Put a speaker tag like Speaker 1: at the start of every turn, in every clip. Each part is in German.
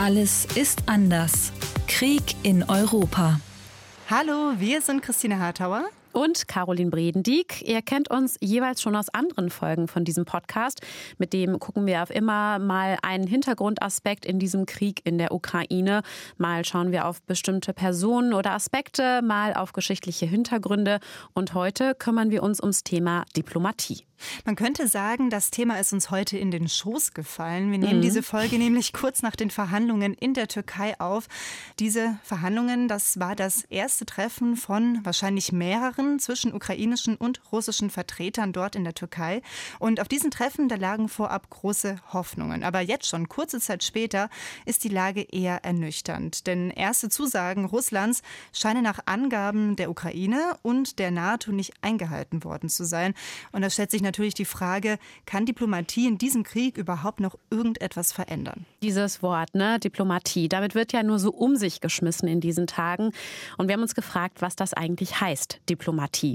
Speaker 1: Alles ist anders. Krieg in Europa.
Speaker 2: Hallo, wir sind Christine Hartauer
Speaker 3: und Caroline Bredendieck. Ihr kennt uns jeweils schon aus anderen Folgen von diesem Podcast. Mit dem gucken wir auf immer mal einen Hintergrundaspekt in diesem Krieg in der Ukraine. Mal schauen wir auf bestimmte Personen oder Aspekte, mal auf geschichtliche Hintergründe. Und heute kümmern wir uns ums Thema Diplomatie.
Speaker 2: Man könnte sagen, das Thema ist uns heute in den Schoß gefallen. Wir nehmen mhm. diese Folge nämlich kurz nach den Verhandlungen in der Türkei auf. Diese Verhandlungen, das war das erste Treffen von wahrscheinlich mehreren zwischen ukrainischen und russischen Vertretern dort in der Türkei. Und auf diesen Treffen, da lagen vorab große Hoffnungen. Aber jetzt schon, kurze Zeit später, ist die Lage eher ernüchternd. Denn erste Zusagen Russlands scheinen nach Angaben der Ukraine und der NATO nicht eingehalten worden zu sein. Und da stellt sich natürlich die Frage, kann Diplomatie in diesem Krieg überhaupt noch irgendetwas verändern?
Speaker 3: Dieses Wort, ne, Diplomatie, damit wird ja nur so um sich geschmissen in diesen Tagen. Und wir haben uns gefragt, was das eigentlich heißt, Diplomatie.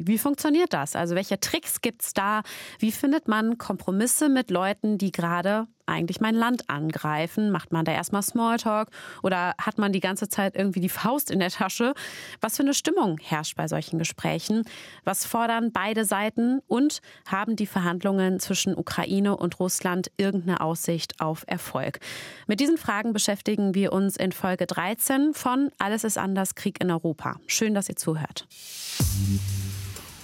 Speaker 3: Wie funktioniert das? Also welche Tricks gibt es da? Wie findet man Kompromisse mit Leuten, die gerade eigentlich mein Land angreifen? Macht man da erstmal Smalltalk oder hat man die ganze Zeit irgendwie die Faust in der Tasche? Was für eine Stimmung herrscht bei solchen Gesprächen? Was fordern beide Seiten und haben die Verhandlungen zwischen Ukraine und Russland irgendeine Aussicht auf Erfolg? Mit diesen Fragen beschäftigen wir uns in Folge 13 von Alles ist anders, Krieg in Europa. Schön, dass ihr zuhört.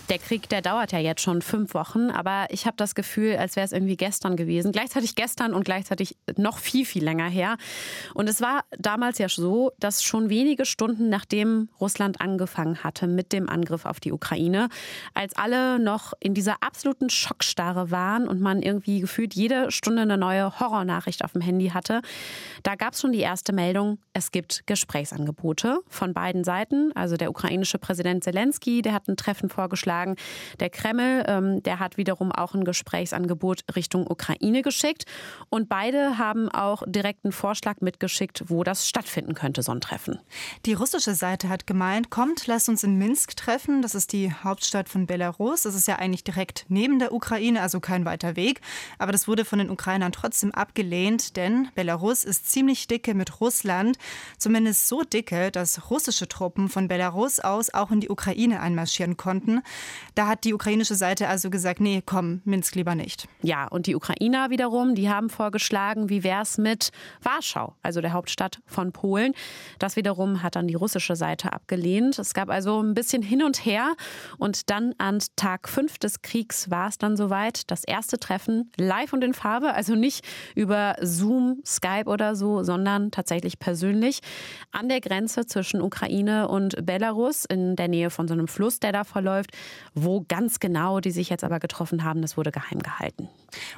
Speaker 3: Der Krieg, der dauert ja jetzt schon fünf Wochen, aber ich habe das Gefühl, als wäre es irgendwie gestern gewesen. Gleichzeitig gestern und gleichzeitig noch viel, viel länger her. Und es war damals ja so, dass schon wenige Stunden nachdem Russland angefangen hatte mit dem Angriff auf die Ukraine, als alle noch in dieser absoluten Schockstarre waren und man irgendwie gefühlt jede Stunde eine neue Horrornachricht auf dem Handy hatte, da gab es schon die erste Meldung, es gibt Gesprächsangebote von beiden Seiten. Also der ukrainische Präsident Zelensky, der hat ein Treffen vorgeschlagen sagen, der Kreml, ähm, der hat wiederum auch ein Gesprächsangebot Richtung Ukraine geschickt. Und beide haben auch direkt einen Vorschlag mitgeschickt, wo das stattfinden könnte, so ein Treffen.
Speaker 2: Die russische Seite hat gemeint, kommt, lasst uns in Minsk treffen. Das ist die Hauptstadt von Belarus. Das ist ja eigentlich direkt neben der Ukraine, also kein weiter Weg. Aber das wurde von den Ukrainern trotzdem abgelehnt, denn Belarus ist ziemlich dicke mit Russland. Zumindest so dicke, dass russische Truppen von Belarus aus auch in die Ukraine einmarschieren konnten. Da hat die ukrainische Seite also gesagt, nee, komm, Minsk lieber nicht.
Speaker 3: Ja, und die Ukrainer wiederum, die haben vorgeschlagen, wie wäre es mit Warschau, also der Hauptstadt von Polen. Das wiederum hat dann die russische Seite abgelehnt. Es gab also ein bisschen hin und her. Und dann an Tag 5 des Kriegs war es dann soweit. Das erste Treffen live und in Farbe, also nicht über Zoom, Skype oder so, sondern tatsächlich persönlich an der Grenze zwischen Ukraine und Belarus in der Nähe von so einem Fluss, der da verläuft. Wo ganz genau die sich jetzt aber getroffen haben, das wurde geheim gehalten.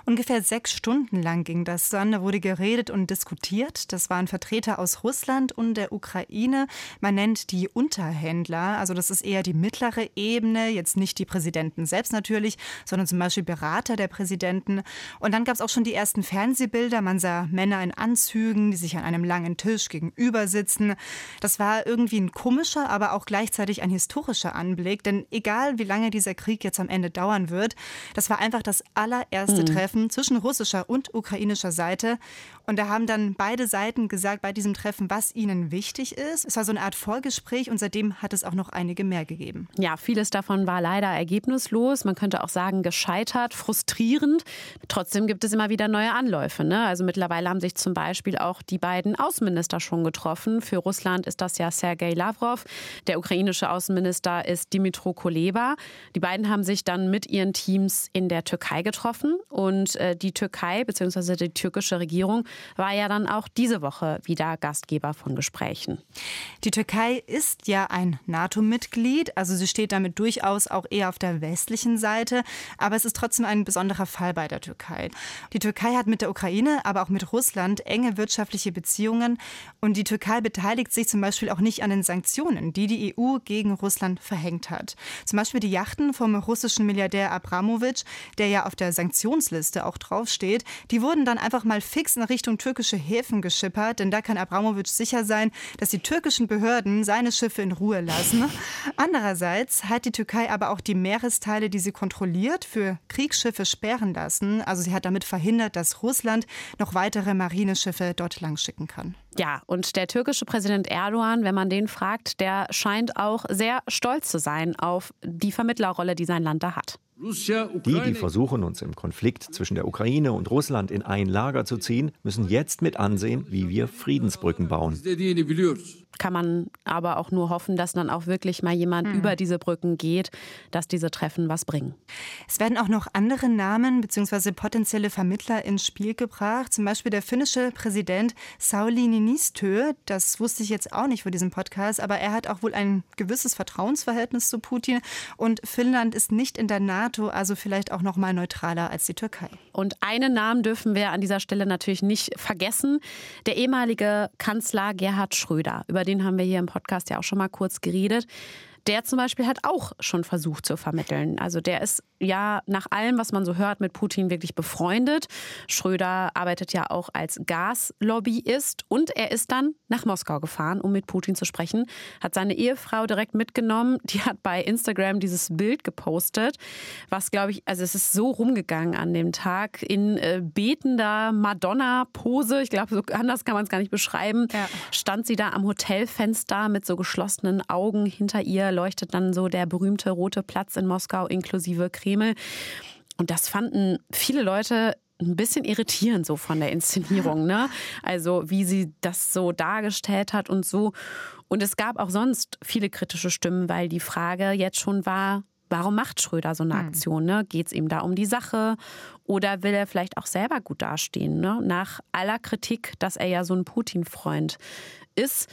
Speaker 2: Ungefähr sechs Stunden lang ging das dann. Da wurde geredet und diskutiert. Das waren Vertreter aus Russland und der Ukraine. Man nennt die Unterhändler. Also das ist eher die mittlere Ebene, jetzt nicht die Präsidenten selbst natürlich, sondern zum Beispiel Berater der Präsidenten. Und dann gab es auch schon die ersten Fernsehbilder. Man sah Männer in Anzügen, die sich an einem langen Tisch gegenüber sitzen. Das war irgendwie ein komischer, aber auch gleichzeitig ein historischer Anblick. Denn egal wie lange dieser Krieg jetzt am Ende dauern wird, das war einfach das allererste mhm. Treffen zwischen russischer und ukrainischer Seite. Und da haben dann beide Seiten gesagt bei diesem Treffen, was ihnen wichtig ist. Es war so eine Art Vorgespräch und seitdem hat es auch noch einige mehr gegeben.
Speaker 3: Ja, vieles davon war leider ergebnislos. Man könnte auch sagen, gescheitert, frustrierend. Trotzdem gibt es immer wieder neue Anläufe. Ne? Also mittlerweile haben sich zum Beispiel auch die beiden Außenminister schon getroffen. Für Russland ist das ja Sergei Lavrov. Der ukrainische Außenminister ist Dimitro Kuleba. Die beiden haben sich dann mit ihren Teams in der Türkei getroffen und äh, die Türkei bzw. die türkische Regierung war ja dann auch diese Woche wieder Gastgeber von Gesprächen.
Speaker 2: Die Türkei ist ja ein NATO-Mitglied, also sie steht damit durchaus auch eher auf der westlichen Seite, aber es ist trotzdem ein besonderer Fall bei der Türkei. Die Türkei hat mit der Ukraine, aber auch mit Russland enge wirtschaftliche Beziehungen und die Türkei beteiligt sich zum Beispiel auch nicht an den Sanktionen, die die EU gegen Russland verhängt hat. Zum Beispiel die Yachten vom russischen Milliardär Abramowitsch, der ja auf der Sanktionsliste auch draufsteht, die wurden dann einfach mal fix in Richtung türkische Häfen geschippert, denn da kann Abramowitsch sicher sein, dass die türkischen Behörden seine Schiffe in Ruhe lassen. Andererseits hat die Türkei aber auch die Meeresteile, die sie kontrolliert, für Kriegsschiffe sperren lassen. Also sie hat damit verhindert, dass Russland noch weitere Marineschiffe dort lang schicken kann.
Speaker 3: Ja, und der türkische Präsident Erdogan, wenn man den fragt, der scheint auch sehr stolz zu sein auf die Vermittlerrolle, die sein Land da hat.
Speaker 4: Die, die versuchen, uns im Konflikt zwischen der Ukraine und Russland in ein Lager zu ziehen, müssen jetzt mit ansehen, wie wir Friedensbrücken bauen
Speaker 3: kann man aber auch nur hoffen, dass dann auch wirklich mal jemand mhm. über diese Brücken geht, dass diese Treffen was bringen.
Speaker 2: Es werden auch noch andere Namen bzw. potenzielle Vermittler ins Spiel gebracht. Zum Beispiel der finnische Präsident Sauli Niinistö. Das wusste ich jetzt auch nicht vor diesem Podcast, aber er hat auch wohl ein gewisses Vertrauensverhältnis zu Putin. Und Finnland ist nicht in der NATO, also vielleicht auch noch mal neutraler als die Türkei.
Speaker 3: Und einen Namen dürfen wir an dieser Stelle natürlich nicht vergessen: der ehemalige Kanzler Gerhard Schröder. Über den den haben wir hier im Podcast ja auch schon mal kurz geredet. Der zum Beispiel hat auch schon versucht zu vermitteln. Also der ist ja nach allem, was man so hört, mit Putin wirklich befreundet. Schröder arbeitet ja auch als Gaslobbyist und er ist dann nach Moskau gefahren, um mit Putin zu sprechen. Hat seine Ehefrau direkt mitgenommen. Die hat bei Instagram dieses Bild gepostet, was glaube ich, also es ist so rumgegangen an dem Tag in äh, betender Madonna-Pose. Ich glaube, so anders kann man es gar nicht beschreiben. Ja. Stand sie da am Hotelfenster mit so geschlossenen Augen. Hinter ihr leuchtet dann so der berühmte rote Platz in Moskau inklusive Kreml. Und das fanden viele Leute ein bisschen irritierend so von der Inszenierung, ne? Also wie sie das so dargestellt hat und so. Und es gab auch sonst viele kritische Stimmen, weil die Frage jetzt schon war, warum macht Schröder so eine hm. Aktion? Ne? Geht es ihm da um die Sache oder will er vielleicht auch selber gut dastehen? Ne? Nach aller Kritik, dass er ja so ein Putin-Freund ist.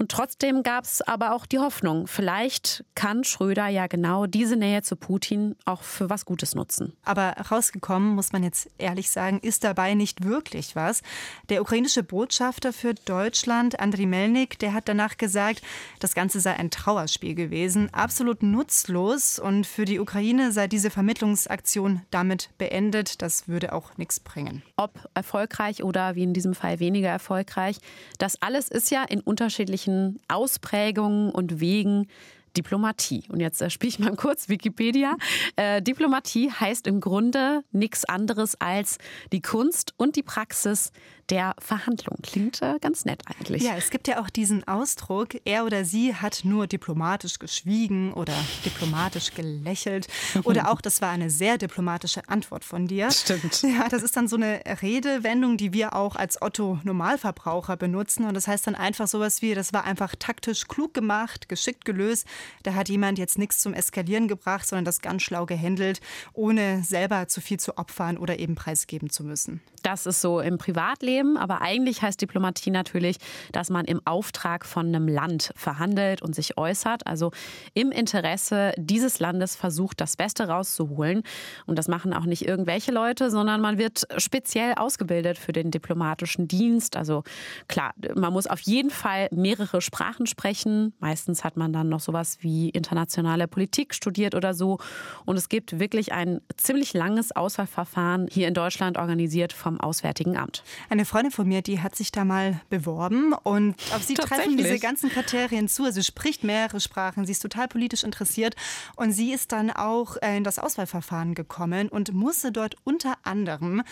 Speaker 3: Und trotzdem gab es aber auch die Hoffnung, vielleicht kann Schröder ja genau diese Nähe zu Putin auch für was Gutes nutzen.
Speaker 2: Aber rausgekommen, muss man jetzt ehrlich sagen, ist dabei nicht wirklich was. Der ukrainische Botschafter für Deutschland, Andriy Melnik, der hat danach gesagt, das Ganze sei ein Trauerspiel gewesen, absolut nutzlos und für die Ukraine sei diese Vermittlungsaktion damit beendet. Das würde auch nichts bringen.
Speaker 3: Ob erfolgreich oder wie in diesem Fall weniger erfolgreich, das alles ist ja in unterschiedlichen unterschiedlichen Ausprägungen und Wegen Diplomatie. Und jetzt äh, spiele ich mal kurz Wikipedia. Äh, Diplomatie heißt im Grunde nichts anderes als die Kunst und die Praxis der Verhandlung. Klingt äh, ganz nett eigentlich.
Speaker 2: Ja, es gibt ja auch diesen Ausdruck, er oder sie hat nur diplomatisch geschwiegen oder diplomatisch gelächelt. Oder auch, das war eine sehr diplomatische Antwort von dir.
Speaker 3: Stimmt.
Speaker 2: Ja, das ist dann so eine Redewendung, die wir auch als Otto-Normalverbraucher benutzen. Und das heißt dann einfach sowas wie, das war einfach taktisch klug gemacht, geschickt gelöst. Da hat jemand jetzt nichts zum Eskalieren gebracht, sondern das ganz schlau gehandelt, ohne selber zu viel zu opfern oder eben preisgeben zu müssen.
Speaker 3: Das ist so im Privatleben, aber eigentlich heißt Diplomatie natürlich, dass man im Auftrag von einem Land verhandelt und sich äußert, also im Interesse dieses Landes versucht, das Beste rauszuholen. Und das machen auch nicht irgendwelche Leute, sondern man wird speziell ausgebildet für den diplomatischen Dienst. Also klar, man muss auf jeden Fall mehrere Sprachen sprechen. Meistens hat man dann noch sowas wie internationale Politik studiert oder so. Und es gibt wirklich ein ziemlich langes Auswahlverfahren hier in Deutschland organisiert vom vom Auswärtigen Amt.
Speaker 2: Eine Freundin von mir, die hat sich da mal beworben und auf sie treffen diese ganzen Kriterien zu. Also sie spricht mehrere Sprachen, sie ist total politisch interessiert und sie ist dann auch äh, in das Auswahlverfahren gekommen und musste dort unter anderem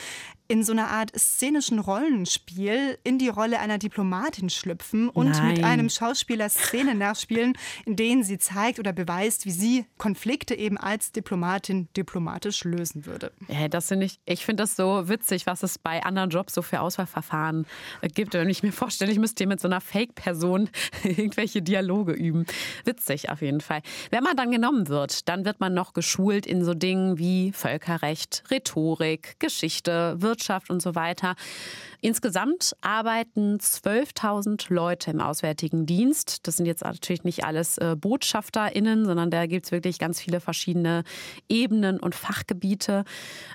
Speaker 2: in so einer Art szenischen Rollenspiel in die Rolle einer Diplomatin schlüpfen und Nein. mit einem Schauspieler Szenen nachspielen, in denen sie zeigt oder beweist, wie sie Konflikte eben als Diplomatin diplomatisch lösen würde.
Speaker 3: Ja, das finde ich, ich finde das so witzig, was es bei anderen Jobs so für Auswahlverfahren gibt. Wenn ich mir vorstelle, ich müsste hier mit so einer Fake-Person irgendwelche Dialoge üben. Witzig auf jeden Fall. Wenn man dann genommen wird, dann wird man noch geschult in so Dingen wie Völkerrecht, Rhetorik, Geschichte, Wirtschaft und so weiter. Insgesamt arbeiten 12.000 Leute im Auswärtigen Dienst. Das sind jetzt natürlich nicht alles äh, BotschafterInnen, sondern da gibt es wirklich ganz viele verschiedene Ebenen und Fachgebiete.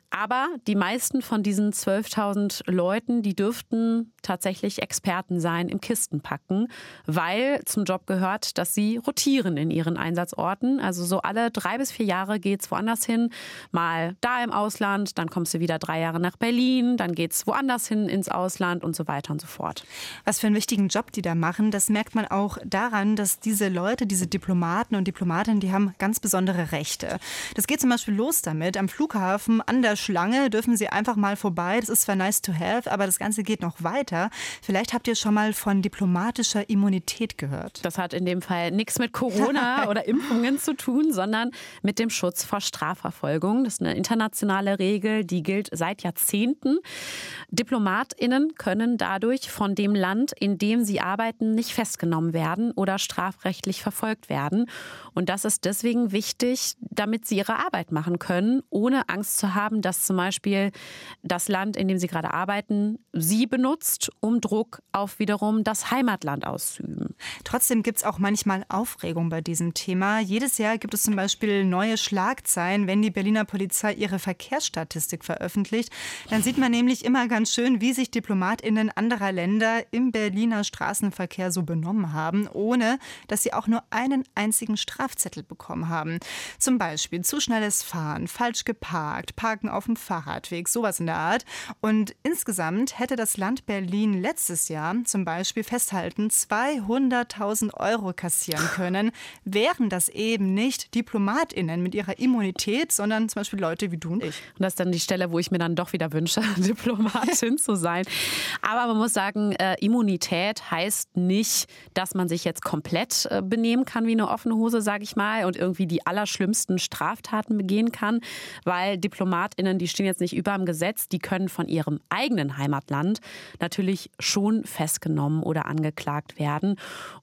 Speaker 3: Aber die meisten von diesen 12.000 Leuten, die dürften tatsächlich Experten sein im Kistenpacken, weil zum Job gehört, dass sie rotieren in ihren Einsatzorten. Also so alle drei bis vier Jahre geht es woanders hin. Mal da im Ausland, dann kommst du wieder drei Jahre nach Berlin, dann geht es woanders hin ins Ausland und so weiter und so fort.
Speaker 2: Was für einen wichtigen Job die da machen, das merkt man auch daran, dass diese Leute, diese Diplomaten und Diplomatinnen, die haben ganz besondere Rechte. Das geht zum Beispiel los damit. Am Flughafen an der Schlange dürfen sie einfach mal vorbei. Das ist zwar nice to have, aber das Ganze geht noch weiter. Vielleicht habt ihr schon mal von diplomatischer Immunität gehört.
Speaker 3: Das hat in dem Fall nichts mit Corona oder Impfungen zu tun, sondern mit dem Schutz vor Strafverfolgung. Das ist eine internationale Regel, die gilt seit Jahrzehnten. DiplomatInnen können dadurch von dem Land, in dem sie arbeiten, nicht festgenommen werden oder strafrechtlich verfolgt werden. Und das ist deswegen wichtig, damit sie ihre Arbeit machen können, ohne Angst zu haben, dass zum Beispiel das Land, in dem sie gerade arbeiten, sie benutzt, um Druck auf wiederum das Heimatland auszuüben.
Speaker 2: Trotzdem gibt es auch manchmal Aufregung bei diesem Thema. Jedes Jahr gibt es zum Beispiel neue Schlagzeilen, wenn die Berliner Polizei ihre Verkehrsstatistik veröffentlicht. Dann sieht man nämlich immer ganz schön, wie sich DiplomatInnen anderer Länder im Berliner Straßenverkehr so benommen haben, ohne dass sie auch nur einen einzigen Strafzettel bekommen haben. Zum Beispiel zu schnelles Fahren, falsch geparkt, Parken auf dem Fahrradweg, sowas in der Art. Und insgesamt hätte das Land Berlin letztes Jahr zum Beispiel festhalten 200.000 Euro kassieren können, wären das eben nicht DiplomatInnen mit ihrer Immunität, sondern zum Beispiel Leute wie du und ich.
Speaker 3: Und das ist dann die Stelle, wo ich mir dann doch wieder wünsche, Diplomatin zu sein. Aber man muss sagen, äh, Immunität heißt nicht, dass man sich jetzt komplett äh, benehmen kann wie eine offene Hose, sage ich mal, und irgendwie die allerschlimmsten Straftaten begehen kann, weil DiplomatInnen, die stehen jetzt nicht über dem Gesetz, die können von ihrem eigenen Heimatland natürlich schon festgenommen oder angeklagt werden.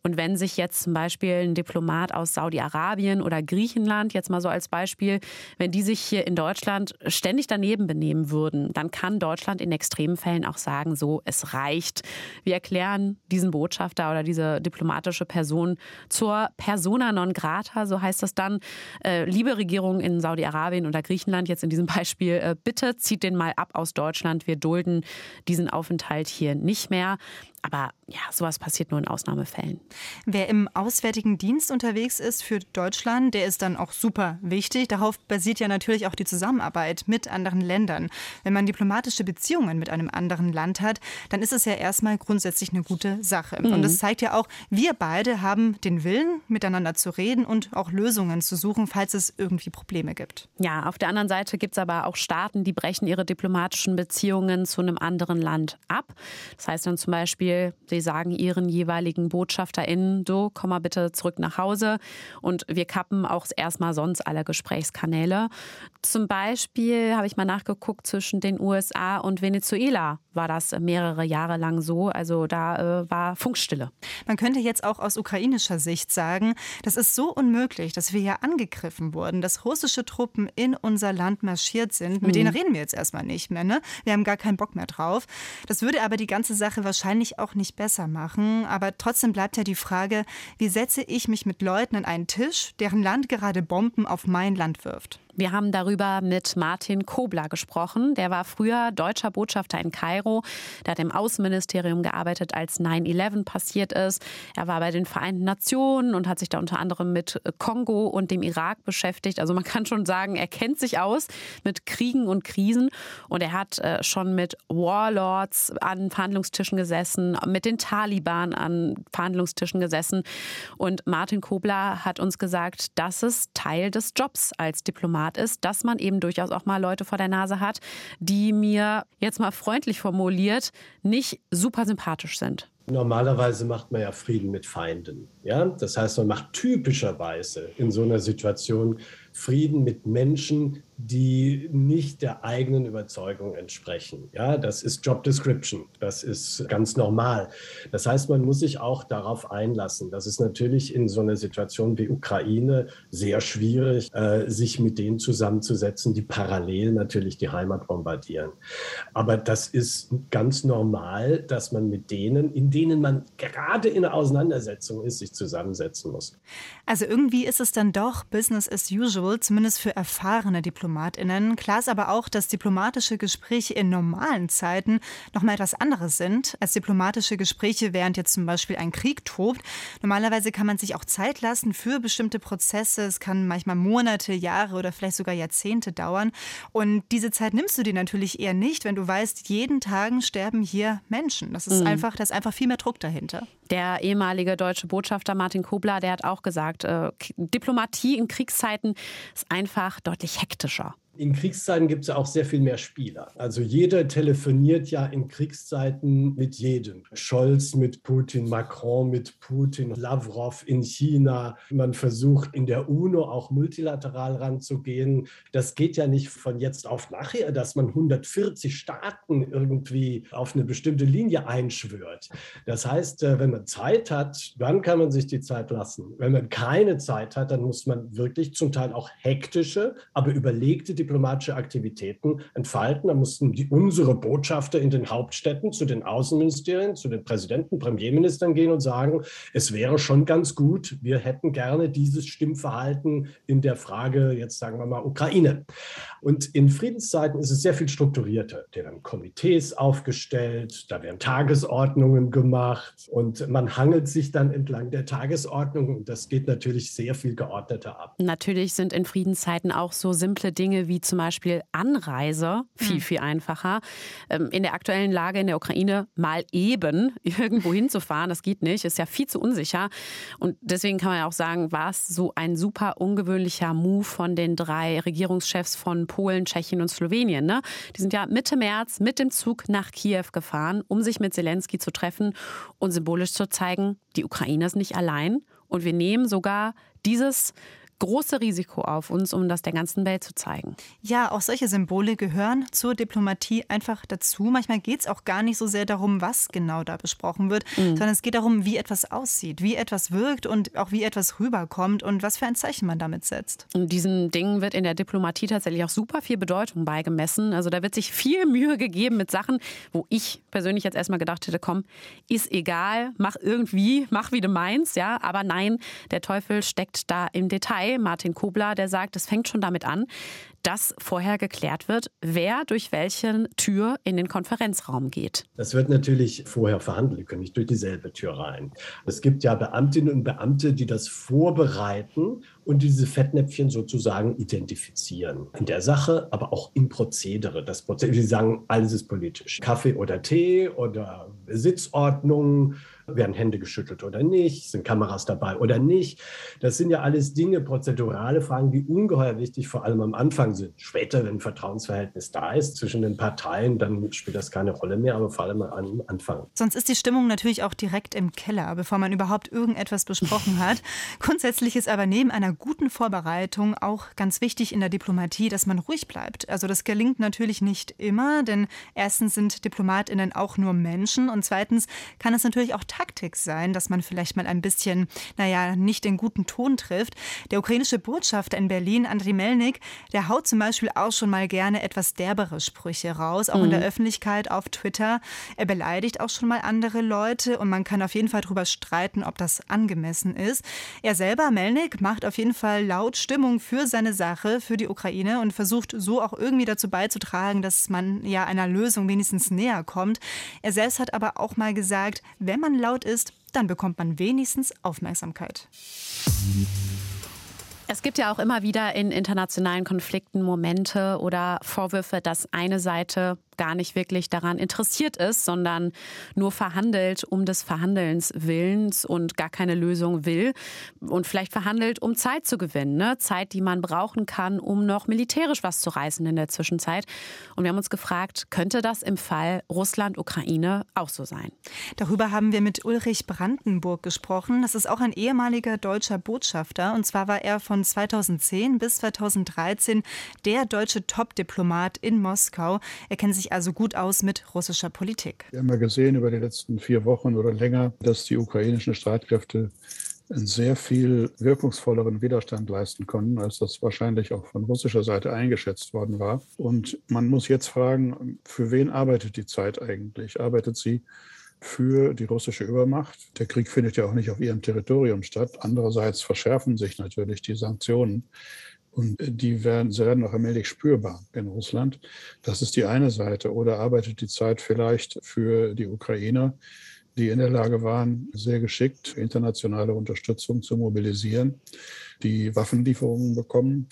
Speaker 3: Und wenn sich jetzt zum Beispiel ein Diplomat aus Saudi-Arabien oder Griechenland, jetzt mal so als Beispiel, wenn die sich hier in Deutschland ständig daneben benehmen würden, dann kann Deutschland in extremen Fällen auch sagen, so, es reicht. Wir erklären diesen Botschafter oder diese diplomatische Person zur persona non grata, so heißt das dann. Äh, liebe Regierung in Saudi-Arabien oder Griechenland, jetzt in diesem Beispiel, äh, bitte zieht den mal ab aus Deutschland. Wir dulden diesen Aufenthalt hier nicht mehr. Aber ja, sowas passiert nur in Ausnahmefällen.
Speaker 2: Wer im Auswärtigen Dienst unterwegs ist für Deutschland, der ist dann auch super wichtig. Darauf basiert ja natürlich auch die Zusammenarbeit mit anderen Ländern. Wenn man diplomatische Beziehungen mit einem anderen Land hat, dann ist es ja erstmal grundsätzlich eine gute Sache. Mhm. Und das zeigt ja auch, wir beide haben den Willen, miteinander zu reden und auch Lösungen zu suchen, falls es irgendwie Probleme gibt.
Speaker 3: Ja, auf der anderen Seite gibt es aber auch Staaten, die brechen ihre diplomatischen Beziehungen zu einem anderen Land ab. Das heißt dann zum Beispiel, Beispiel, sagen ihren jeweiligen BotschafterInnen, so, komm mal bitte zurück nach Hause. Und wir kappen auch erstmal sonst alle Gesprächskanäle. Zum Beispiel habe ich mal nachgeguckt, zwischen den USA und Venezuela war das mehrere Jahre lang so. Also da äh, war Funkstille.
Speaker 2: Man könnte jetzt auch aus ukrainischer Sicht sagen, das ist so unmöglich, dass wir hier angegriffen wurden, dass russische Truppen in unser Land marschiert sind. Mit mhm. denen reden wir jetzt erstmal nicht mehr. Ne? Wir haben gar keinen Bock mehr drauf. Das würde aber die ganze Sache wahrscheinlich auch nicht besser machen. Aber trotzdem bleibt ja die Frage, wie setze ich mich mit Leuten an einen Tisch, deren Land gerade Bomben auf mein Land wirft?
Speaker 3: Wir haben darüber mit Martin Kobler gesprochen. Der war früher deutscher Botschafter in Kairo. Der hat im Außenministerium gearbeitet, als 9-11 passiert ist. Er war bei den Vereinten Nationen und hat sich da unter anderem mit Kongo und dem Irak beschäftigt. Also man kann schon sagen, er kennt sich aus mit Kriegen und Krisen. Und er hat äh, schon mit Warlords an Verhandlungstischen gesessen, mit den Taliban an Verhandlungstischen gesessen. Und Martin Kobler hat uns gesagt, das ist Teil des Jobs als Diplomat Format ist, dass man eben durchaus auch mal Leute vor der Nase hat, die mir jetzt mal freundlich formuliert nicht super sympathisch sind.
Speaker 5: Normalerweise macht man ja Frieden mit Feinden. Ja? Das heißt, man macht typischerweise in so einer Situation Frieden mit Menschen, die nicht der eigenen Überzeugung entsprechen. Ja, das ist Job Description. Das ist ganz normal. Das heißt, man muss sich auch darauf einlassen. Das ist natürlich in so einer Situation wie Ukraine sehr schwierig, äh, sich mit denen zusammenzusetzen, die parallel natürlich die Heimat bombardieren. Aber das ist ganz normal, dass man mit denen, in denen man gerade in einer Auseinandersetzung ist, sich zusammensetzen muss.
Speaker 2: Also irgendwie ist es dann doch Business as usual, zumindest für erfahrene. Diplomatinnen. Klar ist aber auch, dass diplomatische Gespräche in normalen Zeiten noch mal etwas anderes sind als diplomatische Gespräche, während jetzt zum Beispiel ein Krieg tobt. Normalerweise kann man sich auch Zeit lassen für bestimmte Prozesse. Es kann manchmal Monate, Jahre oder vielleicht sogar Jahrzehnte dauern. Und diese Zeit nimmst du dir natürlich eher nicht, wenn du weißt, jeden Tag sterben hier Menschen. Das ist mhm. einfach, da ist einfach viel mehr Druck dahinter.
Speaker 3: Der ehemalige deutsche Botschafter Martin Kobler, der hat auch gesagt, äh, Diplomatie in Kriegszeiten ist einfach deutlich hektischer.
Speaker 5: In Kriegszeiten gibt es ja auch sehr viel mehr Spieler. Also jeder telefoniert ja in Kriegszeiten mit jedem. Scholz mit Putin, Macron mit Putin, Lavrov in China. Man versucht in der UNO auch multilateral ranzugehen. Das geht ja nicht von jetzt auf nachher, dass man 140 Staaten irgendwie auf eine bestimmte Linie einschwört. Das heißt, äh, wenn man Zeit hat, dann kann man sich die Zeit lassen. Wenn man keine Zeit hat, dann muss man wirklich zum Teil auch hektische, aber überlegte diplomatische Aktivitäten entfalten. Da mussten die, unsere Botschafter in den Hauptstädten zu den Außenministerien, zu den Präsidenten, Premierministern gehen und sagen, es wäre schon ganz gut, wir hätten gerne dieses Stimmverhalten in der Frage, jetzt sagen wir mal, Ukraine. Und in Friedenszeiten ist es sehr viel strukturierter. Da werden Komitees aufgestellt, da werden Tagesordnungen gemacht und man hangelt sich dann entlang der Tagesordnung und das geht natürlich sehr viel geordneter ab.
Speaker 3: Natürlich sind in Friedenszeiten auch so simple Dinge wie zum Beispiel Anreise viel, hm. viel einfacher. Ähm, in der aktuellen Lage in der Ukraine mal eben irgendwo hinzufahren, das geht nicht, ist ja viel zu unsicher. Und deswegen kann man ja auch sagen, war es so ein super ungewöhnlicher Move von den drei Regierungschefs von Polen, Tschechien und Slowenien. Ne? Die sind ja Mitte März mit dem Zug nach Kiew gefahren, um sich mit Zelensky zu treffen und symbolisch zu zeigen, die Ukraine ist nicht allein und wir nehmen sogar dieses große Risiko auf uns, um das der ganzen Welt zu zeigen.
Speaker 2: Ja, auch solche Symbole gehören zur Diplomatie einfach dazu. Manchmal geht es auch gar nicht so sehr darum, was genau da besprochen wird, mhm. sondern es geht darum, wie etwas aussieht, wie etwas wirkt und auch wie etwas rüberkommt und was für ein Zeichen man damit setzt.
Speaker 3: Und diesen Dingen wird in der Diplomatie tatsächlich auch super viel Bedeutung beigemessen. Also da wird sich viel Mühe gegeben mit Sachen, wo ich persönlich jetzt erstmal gedacht hätte, komm, ist egal, mach irgendwie, mach wie du meinst, ja. Aber nein, der Teufel steckt da im Detail. Martin Kobler, der sagt, es fängt schon damit an, dass vorher geklärt wird, wer durch welche Tür in den Konferenzraum geht.
Speaker 5: Das wird natürlich vorher verhandelt, können nicht durch dieselbe Tür rein. Es gibt ja Beamtinnen und Beamte, die das vorbereiten und diese Fettnäpfchen sozusagen identifizieren. In der Sache, aber auch im Prozedere. Das Prozedere, sie sagen, alles ist politisch. Kaffee oder Tee oder Sitzordnung werden Hände geschüttelt oder nicht, sind Kameras dabei oder nicht. Das sind ja alles Dinge, prozedurale Fragen, die ungeheuer wichtig vor allem am Anfang sind. Später, wenn ein Vertrauensverhältnis da ist zwischen den Parteien, dann spielt das keine Rolle mehr, aber vor allem am Anfang.
Speaker 2: Sonst ist die Stimmung natürlich auch direkt im Keller, bevor man überhaupt irgendetwas besprochen hat. Grundsätzlich ist aber neben einer guten Vorbereitung auch ganz wichtig in der Diplomatie, dass man ruhig bleibt. Also das gelingt natürlich nicht immer, denn erstens sind Diplomatinnen auch nur Menschen und zweitens kann es natürlich auch Taktik sein, dass man vielleicht mal ein bisschen, naja, nicht den guten Ton trifft. Der ukrainische Botschafter in Berlin, Andriy Melnik, der haut zum Beispiel auch schon mal gerne etwas derbere Sprüche raus, auch mhm. in der mhm. Öffentlichkeit auf Twitter. Er beleidigt auch schon mal andere Leute und man kann auf jeden Fall darüber streiten, ob das angemessen ist. Er selber, Melnik, macht auf jeden Fall laut Stimmung für seine Sache, für die Ukraine und versucht so auch irgendwie dazu beizutragen, dass man ja einer Lösung wenigstens näher kommt. Er selbst hat aber auch mal gesagt, wenn man laut laut ist, dann bekommt man wenigstens Aufmerksamkeit.
Speaker 3: Es gibt ja auch immer wieder in internationalen Konflikten Momente oder Vorwürfe, dass eine Seite gar nicht wirklich daran interessiert ist, sondern nur verhandelt um des Verhandelns Willens und gar keine Lösung will und vielleicht verhandelt, um Zeit zu gewinnen. Ne? Zeit, die man brauchen kann, um noch militärisch was zu reißen in der Zwischenzeit. Und wir haben uns gefragt, könnte das im Fall Russland-Ukraine auch so sein?
Speaker 2: Darüber haben wir mit Ulrich Brandenburg gesprochen. Das ist auch ein ehemaliger deutscher Botschafter. Und zwar war er von 2010 bis 2013 der deutsche Top-Diplomat in Moskau. Er kennt sich also gut aus mit russischer Politik.
Speaker 6: Wir haben ja gesehen über die letzten vier Wochen oder länger, dass die ukrainischen Streitkräfte einen sehr viel wirkungsvolleren Widerstand leisten konnten, als das wahrscheinlich auch von russischer Seite eingeschätzt worden war. Und man muss jetzt fragen, für wen arbeitet die Zeit eigentlich? Arbeitet sie für die russische Übermacht? Der Krieg findet ja auch nicht auf ihrem Territorium statt. Andererseits verschärfen sich natürlich die Sanktionen. Und die werden, sie werden auch allmählich spürbar in Russland. Das ist die eine Seite. Oder arbeitet die Zeit vielleicht für die Ukrainer, die in der Lage waren, sehr geschickt internationale Unterstützung zu mobilisieren, die Waffenlieferungen bekommen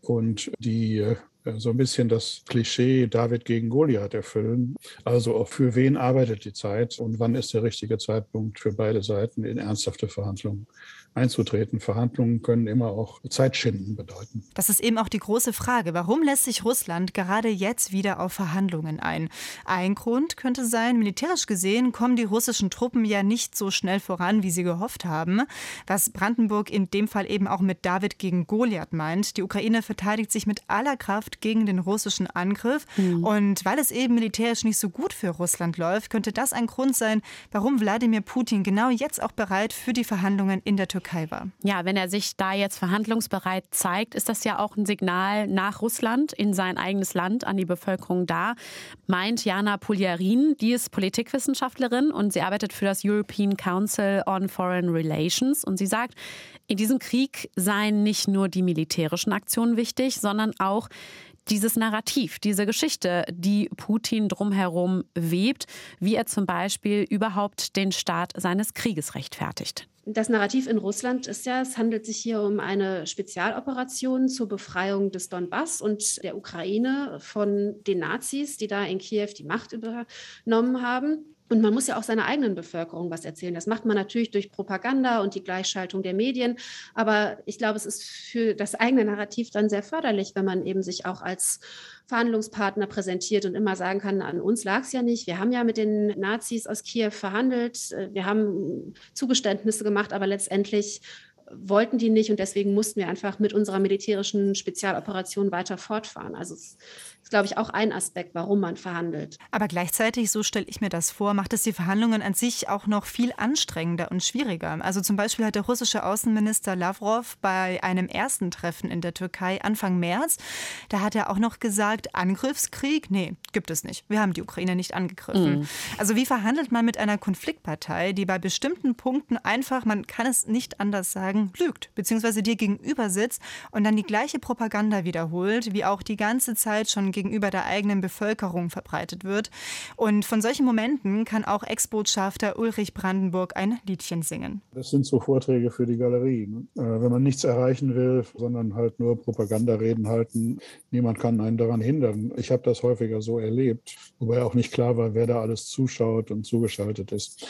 Speaker 6: und die äh, so ein bisschen das Klischee David gegen Goliath erfüllen. Also auch für wen arbeitet die Zeit und wann ist der richtige Zeitpunkt für beide Seiten in ernsthafte Verhandlungen einzutreten. Verhandlungen können immer auch Zeitschinden bedeuten.
Speaker 2: Das ist eben auch die große Frage. Warum lässt sich Russland gerade jetzt wieder auf Verhandlungen ein? Ein Grund könnte sein, militärisch gesehen kommen die russischen Truppen ja nicht so schnell voran, wie sie gehofft haben. Was Brandenburg in dem Fall eben auch mit David gegen Goliath meint. Die Ukraine verteidigt sich mit aller Kraft gegen den russischen Angriff. Mhm. Und weil es eben militärisch nicht so gut für Russland läuft, könnte das ein Grund sein, warum Wladimir Putin genau jetzt auch bereit für die Verhandlungen in der Türkei Türkei war.
Speaker 3: Ja, wenn er sich da jetzt verhandlungsbereit zeigt, ist das ja auch ein Signal nach Russland in sein eigenes Land an die Bevölkerung da, meint Jana Puljarin. Die ist Politikwissenschaftlerin und sie arbeitet für das European Council on Foreign Relations. Und sie sagt, in diesem Krieg seien nicht nur die militärischen Aktionen wichtig, sondern auch dieses Narrativ, diese Geschichte, die Putin drumherum webt, wie er zum Beispiel überhaupt den Start seines Krieges rechtfertigt.
Speaker 7: Das Narrativ in Russland ist ja, es handelt sich hier um eine Spezialoperation zur Befreiung des Donbass und der Ukraine von den Nazis, die da in Kiew die Macht übernommen haben. Und man muss ja auch seiner eigenen Bevölkerung was erzählen. Das macht man natürlich durch Propaganda und die Gleichschaltung der Medien. Aber ich glaube, es ist für das eigene Narrativ dann sehr förderlich, wenn man eben sich auch als Verhandlungspartner präsentiert und immer sagen kann, an uns lag es ja nicht. Wir haben ja mit den Nazis aus Kiew verhandelt. Wir haben Zugeständnisse gemacht, aber letztendlich wollten die nicht und deswegen mussten wir einfach mit unserer militärischen Spezialoperation weiter fortfahren. Also es ist, glaube ich, auch ein Aspekt, warum man verhandelt.
Speaker 2: Aber gleichzeitig, so stelle ich mir das vor, macht es die Verhandlungen an sich auch noch viel anstrengender und schwieriger. Also zum Beispiel hat der russische Außenminister Lavrov bei einem ersten Treffen in der Türkei Anfang März, da hat er auch noch gesagt, Angriffskrieg, nee, gibt es nicht. Wir haben die Ukraine nicht angegriffen. Mhm. Also wie verhandelt man mit einer Konfliktpartei, die bei bestimmten Punkten einfach, man kann es nicht anders sagen, lügt, beziehungsweise dir gegenüber sitzt und dann die gleiche Propaganda wiederholt, wie auch die ganze Zeit schon gegenüber der eigenen Bevölkerung verbreitet wird. Und von solchen Momenten kann auch Ex-Botschafter Ulrich Brandenburg ein Liedchen singen.
Speaker 6: Das sind so Vorträge für die Galerie. Ne? Äh, wenn man nichts erreichen will, sondern halt nur Propagandareden halten, niemand kann einen daran hindern. Ich habe das häufiger so erlebt, wobei auch nicht klar war, wer da alles zuschaut und zugeschaltet ist.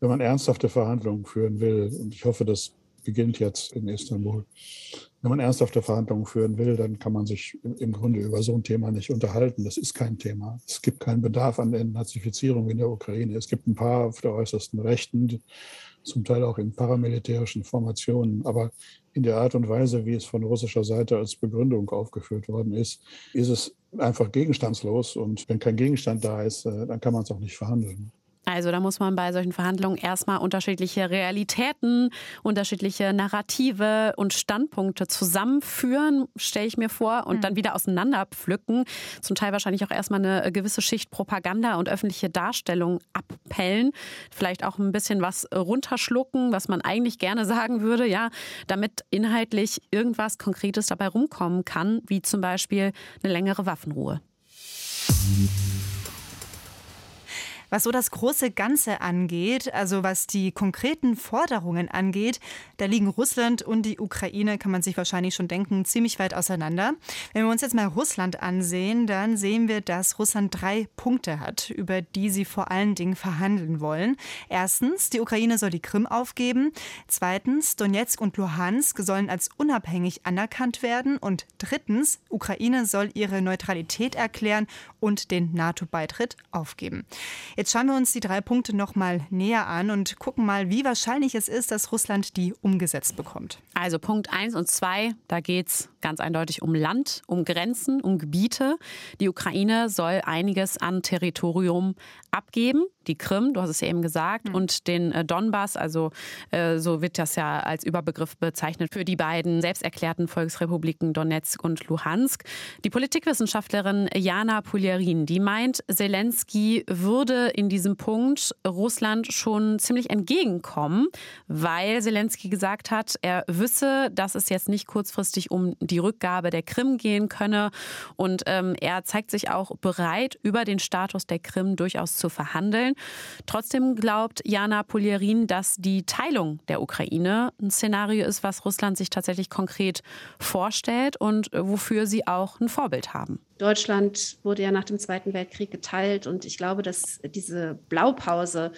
Speaker 6: Wenn man ernsthafte Verhandlungen führen will, und ich hoffe, das beginnt jetzt in Istanbul. Wenn man ernsthafte Verhandlungen führen will, dann kann man sich im Grunde über so ein Thema nicht unterhalten. Das ist kein Thema. Es gibt keinen Bedarf an der Nazifizierung in der Ukraine. Es gibt ein paar auf der äußersten Rechten, zum Teil auch in paramilitärischen Formationen. Aber in der Art und Weise, wie es von russischer Seite als Begründung aufgeführt worden ist, ist es einfach gegenstandslos. Und wenn kein Gegenstand da ist, äh, dann kann man es auch nicht verhandeln.
Speaker 3: Also da muss man bei solchen Verhandlungen erstmal unterschiedliche Realitäten, unterschiedliche Narrative und Standpunkte zusammenführen, stelle ich mir vor, und mhm. dann wieder auseinanderpflücken. Zum Teil wahrscheinlich auch erstmal eine gewisse Schicht Propaganda und öffentliche Darstellung abpellen. Vielleicht auch ein bisschen was runterschlucken, was man eigentlich gerne sagen würde, ja, damit inhaltlich irgendwas Konkretes dabei rumkommen kann, wie zum Beispiel eine längere Waffenruhe.
Speaker 2: Was so das große Ganze angeht, also was die konkreten Forderungen angeht, da liegen Russland und die Ukraine, kann man sich wahrscheinlich schon denken, ziemlich weit auseinander. Wenn wir uns jetzt mal Russland ansehen, dann sehen wir, dass Russland drei Punkte hat, über die sie vor allen Dingen verhandeln wollen. Erstens, die Ukraine soll die Krim aufgeben. Zweitens, Donetsk und Luhansk sollen als unabhängig anerkannt werden. Und drittens, Ukraine soll ihre Neutralität erklären und den NATO-Beitritt aufgeben. Jetzt schauen wir uns die drei Punkte noch mal näher an und gucken mal, wie wahrscheinlich es ist, dass Russland die umgesetzt bekommt.
Speaker 3: Also Punkt 1 und 2, da geht es ganz eindeutig um Land, um Grenzen, um Gebiete. Die Ukraine soll einiges an Territorium abgeben die Krim, du hast es ja eben gesagt, mhm. und den äh, Donbass, also äh, so wird das ja als Überbegriff bezeichnet für die beiden selbsterklärten Volksrepubliken Donetsk und Luhansk. Die Politikwissenschaftlerin Jana Puljarin, die meint, Zelensky würde in diesem Punkt Russland schon ziemlich entgegenkommen, weil Zelensky gesagt hat, er wisse, dass es jetzt nicht kurzfristig um die Rückgabe der Krim gehen könne und ähm, er zeigt sich auch bereit, über den Status der Krim durchaus zu verhandeln. Trotzdem glaubt Jana Polierin, dass die Teilung der Ukraine ein Szenario ist, was Russland sich tatsächlich konkret vorstellt und wofür sie auch ein Vorbild haben.
Speaker 7: Deutschland wurde ja nach dem Zweiten Weltkrieg geteilt und ich glaube, dass diese Blaupause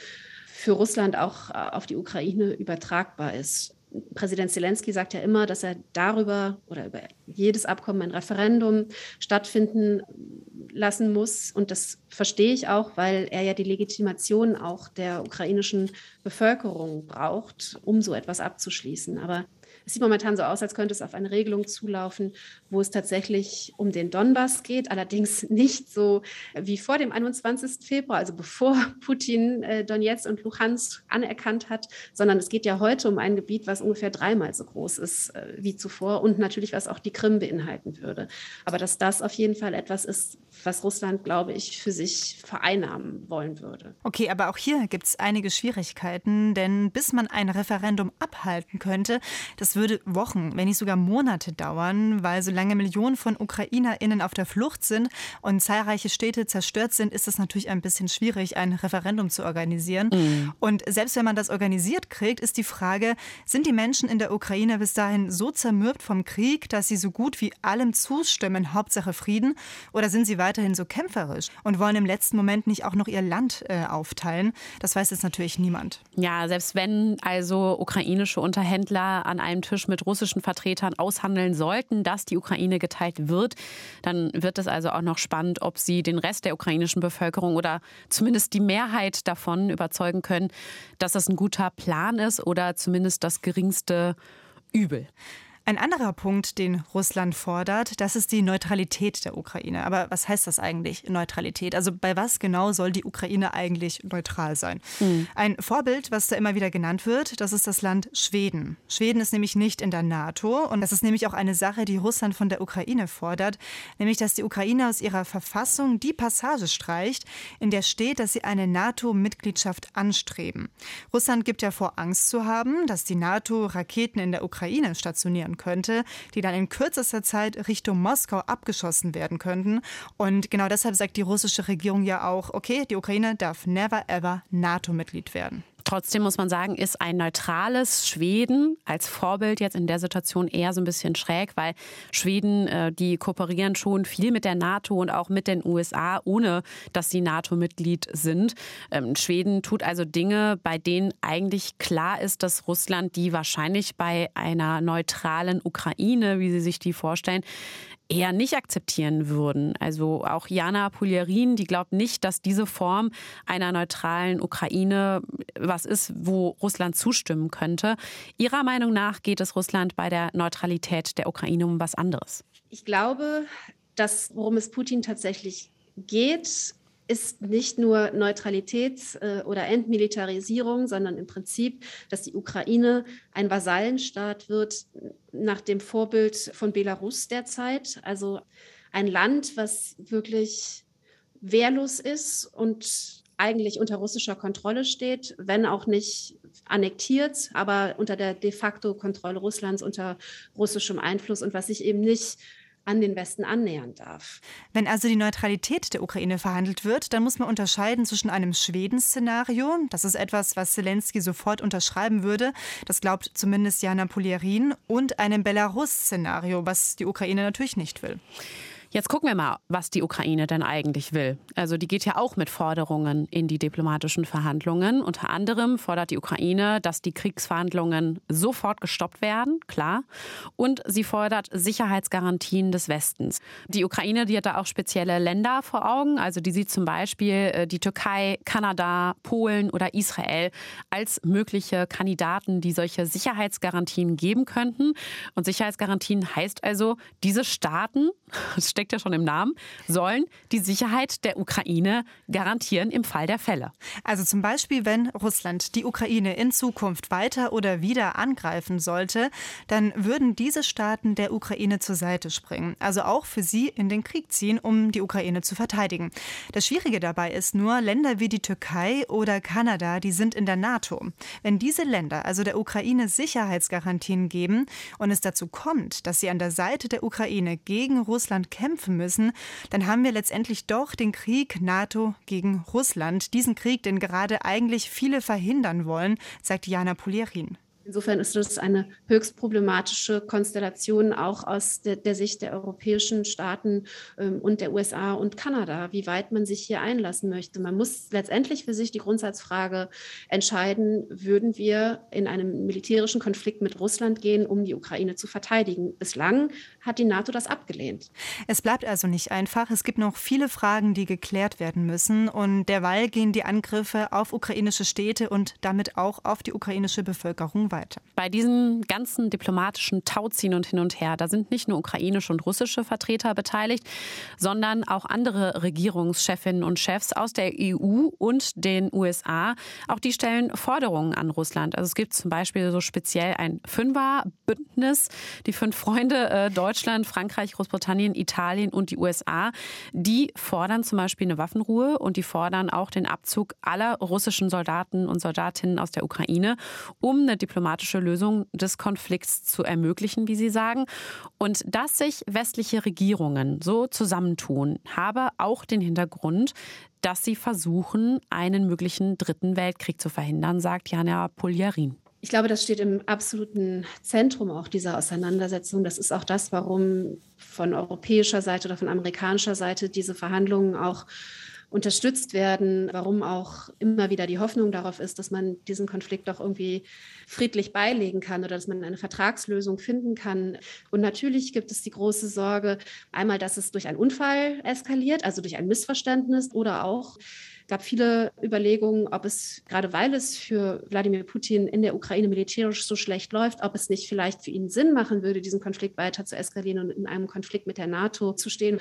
Speaker 7: für Russland auch auf die Ukraine übertragbar ist. Präsident Zelensky sagt ja immer, dass er darüber oder über jedes Abkommen ein Referendum stattfinden lassen muss. Und das verstehe ich auch, weil er ja die Legitimation auch der ukrainischen Bevölkerung braucht, um so etwas abzuschließen. Aber es sieht momentan so aus, als könnte es auf eine Regelung zulaufen, wo es tatsächlich um den Donbass geht, allerdings nicht so wie vor dem 21. Februar, also bevor Putin äh, Donetsk und Luhansk anerkannt hat, sondern es geht ja heute um ein Gebiet, was ungefähr dreimal so groß ist äh, wie zuvor und natürlich, was auch die Krim beinhalten würde. Aber dass das auf jeden Fall etwas ist, was Russland, glaube ich, für sich vereinnahmen wollen würde.
Speaker 2: Okay, aber auch hier gibt es einige Schwierigkeiten, denn bis man ein Referendum abhalten könnte, das würde Wochen, wenn nicht sogar Monate dauern, weil solange Millionen von UkrainerInnen auf der Flucht sind und zahlreiche Städte zerstört sind, ist es natürlich ein bisschen schwierig, ein Referendum zu organisieren. Mhm. Und selbst wenn man das organisiert kriegt, ist die Frage, sind die Menschen in der Ukraine bis dahin so zermürbt vom Krieg, dass sie so gut wie allem zustimmen, Hauptsache Frieden, oder sind sie weiterhin so kämpferisch und wollen im letzten Moment nicht auch noch ihr Land äh, aufteilen? Das weiß jetzt natürlich niemand.
Speaker 3: Ja, selbst wenn also ukrainische Unterhändler an einem Tisch mit russischen Vertretern aushandeln sollten, dass die Ukraine geteilt wird, dann wird es also auch noch spannend, ob sie den Rest der ukrainischen Bevölkerung oder zumindest die Mehrheit davon überzeugen können, dass das ein guter Plan ist oder zumindest das geringste Übel.
Speaker 2: Ein anderer Punkt, den Russland fordert, das ist die Neutralität der Ukraine. Aber was heißt das eigentlich, Neutralität? Also bei was genau soll die Ukraine eigentlich neutral sein? Mhm. Ein Vorbild, was da immer wieder genannt wird, das ist das Land Schweden. Schweden ist nämlich nicht in der NATO und das ist nämlich auch eine Sache, die Russland von der Ukraine fordert, nämlich dass die Ukraine aus ihrer Verfassung die Passage streicht, in der steht, dass sie eine NATO-Mitgliedschaft anstreben. Russland gibt ja vor, Angst zu haben, dass die NATO Raketen in der Ukraine stationieren könnte, die dann in kürzester Zeit Richtung Moskau abgeschossen werden könnten. Und genau deshalb sagt die russische Regierung ja auch, okay, die Ukraine darf never ever NATO-Mitglied werden.
Speaker 3: Trotzdem muss man sagen, ist ein neutrales Schweden als Vorbild jetzt in der Situation eher so ein bisschen schräg, weil Schweden, äh, die kooperieren schon viel mit der NATO und auch mit den USA, ohne dass sie NATO-Mitglied sind. Ähm, Schweden tut also Dinge, bei denen eigentlich klar ist, dass Russland die wahrscheinlich bei einer neutralen Ukraine, wie sie sich die vorstellen, eher nicht akzeptieren würden. Also auch Jana Pulierin, die glaubt nicht, dass diese Form einer neutralen Ukraine was ist, wo Russland zustimmen könnte. Ihrer Meinung nach geht es Russland bei der Neutralität der Ukraine um was anderes.
Speaker 7: Ich glaube, dass worum es Putin tatsächlich geht, ist nicht nur Neutralität äh, oder Entmilitarisierung, sondern im Prinzip, dass die Ukraine ein Vasallenstaat wird nach dem Vorbild von Belarus derzeit. Also ein Land, was wirklich wehrlos ist und eigentlich unter russischer Kontrolle steht, wenn auch nicht annektiert, aber unter der de facto Kontrolle Russlands, unter russischem Einfluss und was sich eben nicht an den Westen annähern darf.
Speaker 2: Wenn also die Neutralität der Ukraine verhandelt wird, dann muss man unterscheiden zwischen einem Schweden-Szenario, das ist etwas, was Zelensky sofort unterschreiben würde, das glaubt zumindest Jana Polierin, und einem Belarus-Szenario, was die Ukraine natürlich nicht will.
Speaker 3: Jetzt gucken wir mal, was die Ukraine denn eigentlich will. Also die geht ja auch mit Forderungen in die diplomatischen Verhandlungen. Unter anderem fordert die Ukraine, dass die Kriegsverhandlungen sofort gestoppt werden, klar. Und sie fordert Sicherheitsgarantien des Westens. Die Ukraine, die hat da auch spezielle Länder vor Augen. Also die sieht zum Beispiel äh, die Türkei, Kanada, Polen oder Israel als mögliche Kandidaten, die solche Sicherheitsgarantien geben könnten. Und Sicherheitsgarantien heißt also, diese Staaten, das steckt ja schon im Namen, sollen die Sicherheit der Ukraine garantieren im Fall der Fälle.
Speaker 2: Also zum Beispiel, wenn Russland die Ukraine in Zukunft weiter oder wieder angreifen sollte, dann würden diese Staaten der Ukraine zur Seite springen. Also auch für sie in den Krieg ziehen, um die Ukraine zu verteidigen. Das Schwierige dabei ist nur, Länder wie die Türkei oder Kanada, die sind in der NATO. Wenn diese Länder also der Ukraine Sicherheitsgarantien geben und es dazu kommt, dass sie an der Seite der Ukraine gegen Russland kämpfen, kämpfen müssen, dann haben wir letztendlich doch den Krieg NATO gegen Russland. Diesen Krieg, den gerade eigentlich viele verhindern wollen, sagt Jana Polierin.
Speaker 7: Insofern ist das eine höchst problematische Konstellation auch aus der, der Sicht der europäischen Staaten ähm, und der USA und Kanada, wie weit man sich hier einlassen möchte. Man muss letztendlich für sich die Grundsatzfrage entscheiden, würden wir in einen militärischen Konflikt mit Russland gehen, um die Ukraine zu verteidigen. Bislang hat die NATO das abgelehnt.
Speaker 2: Es bleibt also nicht einfach. Es gibt noch viele Fragen, die geklärt werden müssen. Und derweil gehen die Angriffe auf ukrainische Städte und damit auch auf die ukrainische Bevölkerung weiter weiter.
Speaker 3: Bei diesem ganzen diplomatischen Tauziehen und hin und her, da sind nicht nur ukrainische und russische Vertreter beteiligt, sondern auch andere Regierungschefinnen und Chefs aus der EU und den USA. Auch die stellen Forderungen an Russland. Also es gibt zum Beispiel so speziell ein Fünfer-Bündnis, die fünf Freunde äh, Deutschland, Frankreich, Großbritannien, Italien und die USA. Die fordern zum Beispiel eine Waffenruhe und die fordern auch den Abzug aller russischen Soldaten und Soldatinnen aus der Ukraine, um eine diplomatische diplomatische Lösung des Konflikts zu ermöglichen, wie Sie sagen. Und dass sich westliche Regierungen so zusammentun, habe auch den Hintergrund, dass sie versuchen, einen möglichen dritten Weltkrieg zu verhindern, sagt Jana Poljarin.
Speaker 7: Ich glaube, das steht im absoluten Zentrum auch dieser Auseinandersetzung. Das ist auch das, warum von europäischer Seite oder von amerikanischer Seite diese Verhandlungen auch unterstützt werden, warum auch immer wieder die Hoffnung darauf ist, dass man diesen Konflikt doch irgendwie friedlich beilegen kann oder dass man eine Vertragslösung finden kann. Und natürlich gibt es die große Sorge, einmal, dass es durch einen Unfall eskaliert, also durch ein Missverständnis oder auch gab viele Überlegungen, ob es, gerade weil es für Wladimir Putin in der Ukraine militärisch so schlecht läuft, ob es nicht vielleicht für ihn Sinn machen würde, diesen Konflikt weiter zu eskalieren und in einem Konflikt mit der NATO zu stehen.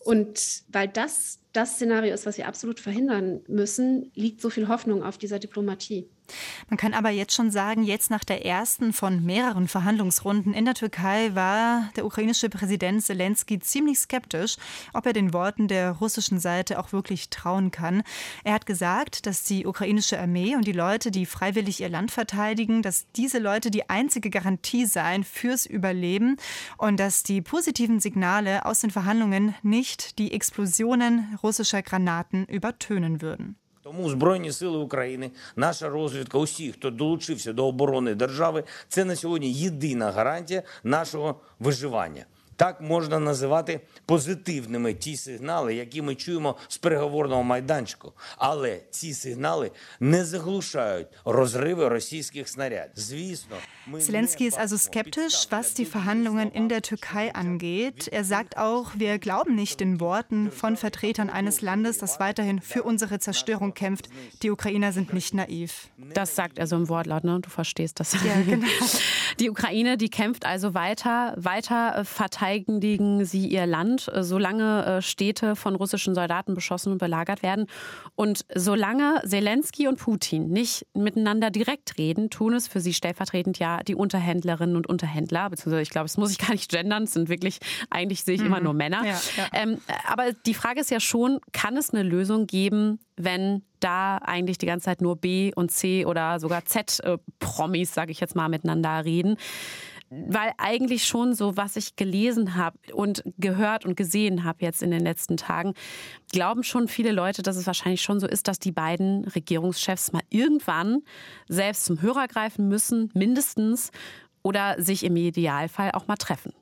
Speaker 7: Und weil das das Szenario ist, was wir absolut verhindern müssen, liegt so viel Hoffnung auf dieser Diplomatie.
Speaker 2: Man kann aber jetzt schon sagen, jetzt nach der ersten von mehreren Verhandlungsrunden in der Türkei war der ukrainische Präsident Zelensky ziemlich skeptisch, ob er den Worten der russischen Seite auch wirklich trauen kann. Er hat gesagt, dass die ukrainische Armee und die Leute, die freiwillig ihr Land verteidigen, dass diese Leute die einzige Garantie seien fürs Überleben und dass die positiven Signale aus den Verhandlungen nicht die Explosionen russischer Granaten übertönen würden.
Speaker 8: Тому Збройні Сили України, наша розвідка, усі, хто долучився до оборони держави, це на сьогодні єдина гарантія нашого виживання. Так можна називати позитивними ті сигнали, які ми чуємо з переговорного майданчику. Але ці сигнали не заглушають розриви російських снарядів. Звісно,
Speaker 2: Zelensky ist also skeptisch, was die Verhandlungen in der Türkei angeht. Er sagt auch, wir glauben nicht den Worten von Vertretern eines Landes, das weiterhin für unsere Zerstörung kämpft. Die Ukrainer sind nicht naiv.
Speaker 3: Das sagt er so im Wortlaut, ne? Du verstehst das.
Speaker 2: Ja, genau.
Speaker 3: Die Ukraine, die kämpft also weiter, weiter verteidigt verteidigen sie ihr Land, äh, solange äh, Städte von russischen Soldaten beschossen und belagert werden. Und solange Zelensky und Putin nicht miteinander direkt reden, tun es für sie stellvertretend ja die Unterhändlerinnen und Unterhändler, beziehungsweise ich glaube, das muss ich gar nicht gendern, es sind wirklich, eigentlich sehe ich mhm. immer nur Männer. Ja, ja. Ähm, aber die Frage ist ja schon, kann es eine Lösung geben, wenn da eigentlich die ganze Zeit nur B und C oder sogar Z-Promis, äh, sage ich jetzt mal, miteinander reden? Weil eigentlich schon so, was ich gelesen habe und gehört und gesehen habe jetzt in den letzten Tagen, glauben schon viele Leute, dass es wahrscheinlich schon so ist, dass die beiden Regierungschefs mal irgendwann selbst zum Hörer greifen müssen, mindestens, oder sich im Idealfall auch mal treffen.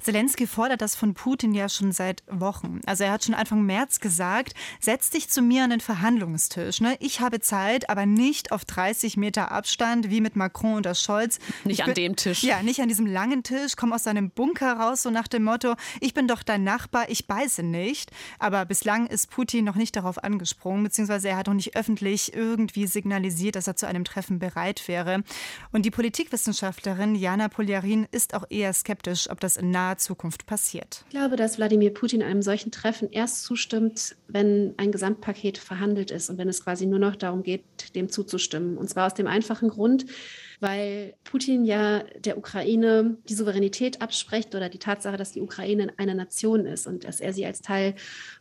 Speaker 2: Zelensky fordert das von Putin ja schon seit Wochen. Also er hat schon Anfang März gesagt, setz dich zu mir an den Verhandlungstisch. Ne? Ich habe Zeit, aber nicht auf 30 Meter Abstand wie mit Macron und Scholz.
Speaker 3: Nicht
Speaker 2: ich
Speaker 3: an dem Tisch.
Speaker 2: Ja, nicht an diesem langen Tisch. Komm aus deinem Bunker raus, so nach dem Motto, ich bin doch dein Nachbar, ich beiße nicht. Aber bislang ist Putin noch nicht darauf angesprungen, beziehungsweise er hat noch nicht öffentlich irgendwie signalisiert, dass er zu einem Treffen bereit wäre. Und die Politikwissenschaftlerin Jana Poljarin ist auch eher skeptisch, ob das in naher Zukunft passiert.
Speaker 7: Ich glaube, dass Wladimir Putin einem solchen Treffen erst zustimmt, wenn ein Gesamtpaket verhandelt ist und wenn es quasi nur noch darum geht, dem zuzustimmen. Und zwar aus dem einfachen Grund, weil Putin ja der Ukraine die Souveränität abspricht oder die Tatsache, dass die Ukraine eine Nation ist und dass er sie als Teil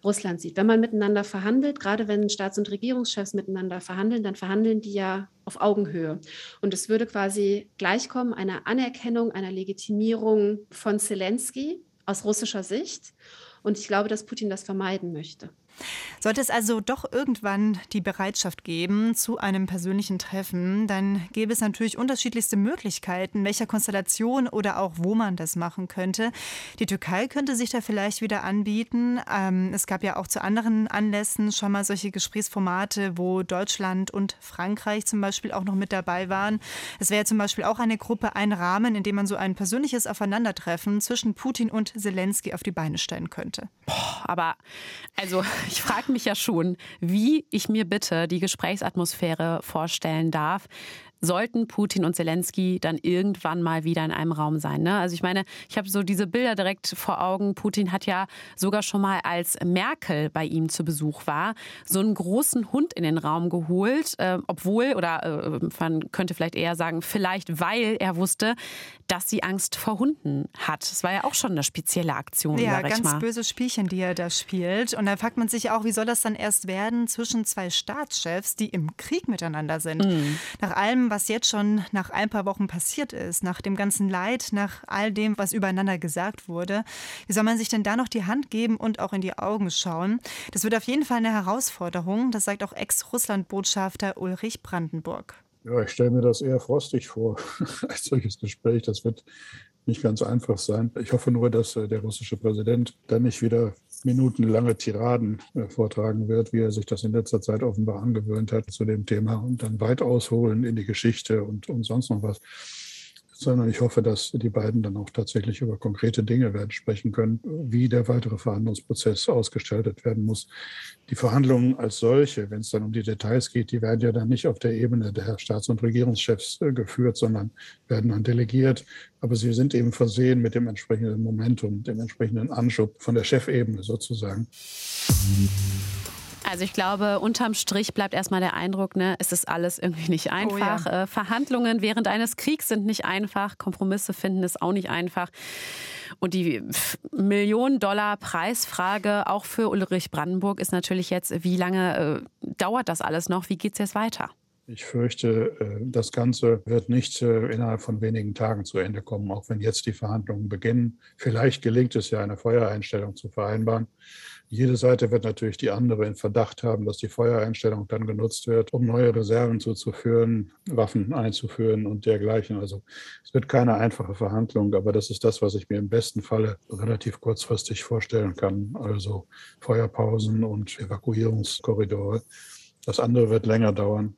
Speaker 7: Russlands sieht. Wenn man miteinander verhandelt, gerade wenn Staats- und Regierungschefs miteinander verhandeln, dann verhandeln die ja auf Augenhöhe. Und es würde quasi gleichkommen einer Anerkennung, einer Legitimierung von Zelensky aus russischer Sicht. Und ich glaube, dass Putin das vermeiden möchte.
Speaker 2: Sollte es also doch irgendwann die Bereitschaft geben zu einem persönlichen Treffen, dann gäbe es natürlich unterschiedlichste Möglichkeiten, welcher Konstellation oder auch wo man das machen könnte. Die Türkei könnte sich da vielleicht wieder anbieten. Ähm, es gab ja auch zu anderen Anlässen schon mal solche Gesprächsformate, wo Deutschland und Frankreich zum Beispiel auch noch mit dabei waren. Es wäre zum Beispiel auch eine Gruppe, ein Rahmen, in dem man so ein persönliches Aufeinandertreffen zwischen Putin und Zelensky auf die Beine stellen könnte.
Speaker 3: Boah, aber also ich frage mich ja schon, wie ich mir bitte die Gesprächsatmosphäre vorstellen darf, sollten Putin und Zelensky dann irgendwann mal wieder in einem Raum sein. Ne? Also ich meine, ich habe so diese Bilder direkt vor Augen. Putin hat ja sogar schon mal, als Merkel bei ihm zu Besuch war, so einen großen Hund in den Raum geholt, äh, obwohl, oder äh, man könnte vielleicht eher sagen, vielleicht weil er wusste, dass sie Angst vor Hunden hat. Das war ja auch schon eine spezielle Aktion.
Speaker 2: Ja, ganz mal. böse Spielchen, die er da spielt. Und da fragt man sich auch, wie soll das dann erst werden zwischen zwei Staatschefs, die im Krieg miteinander sind? Mhm. Nach allem, was jetzt schon nach ein paar Wochen passiert ist, nach dem ganzen Leid, nach all dem, was übereinander gesagt wurde, wie soll man sich denn da noch die Hand geben und auch in die Augen schauen? Das wird auf jeden Fall eine Herausforderung, das sagt auch Ex-Russland-Botschafter Ulrich Brandenburg.
Speaker 6: Ja, ich stelle mir das eher frostig vor, als solches Gespräch. Das wird nicht ganz einfach sein. Ich hoffe nur, dass äh, der russische Präsident dann nicht wieder minutenlange Tiraden äh, vortragen wird, wie er sich das in letzter Zeit offenbar angewöhnt hat zu dem Thema und dann weit ausholen in die Geschichte und, und sonst noch was sondern ich hoffe, dass die beiden dann auch tatsächlich über konkrete Dinge werden sprechen können, wie der weitere Verhandlungsprozess ausgestaltet werden muss. Die Verhandlungen als solche, wenn es dann um die Details geht, die werden ja dann nicht auf der Ebene der Staats- und Regierungschefs äh, geführt, sondern werden dann delegiert. Aber sie sind eben versehen mit dem entsprechenden Momentum, dem entsprechenden Anschub von der Chefebene sozusagen.
Speaker 3: Also ich glaube, unterm Strich bleibt erstmal der Eindruck, ne, es ist alles irgendwie nicht einfach. Oh ja. äh, Verhandlungen während eines Kriegs sind nicht einfach. Kompromisse finden ist auch nicht einfach. Und die Millionen-Dollar-Preisfrage auch für Ulrich Brandenburg ist natürlich jetzt, wie lange äh, dauert das alles noch? Wie geht es jetzt weiter?
Speaker 6: Ich fürchte, äh, das Ganze wird nicht äh, innerhalb von wenigen Tagen zu Ende kommen, auch wenn jetzt die Verhandlungen beginnen. Vielleicht gelingt es ja, eine Feuereinstellung zu vereinbaren. Jede Seite wird natürlich die andere in Verdacht haben, dass die Feuereinstellung dann genutzt wird, um neue Reserven zuzuführen, Waffen einzuführen und dergleichen. Also es wird keine einfache Verhandlung, aber das ist das, was ich mir im besten Falle relativ kurzfristig vorstellen kann. Also Feuerpausen und Evakuierungskorridore. Das andere wird länger dauern.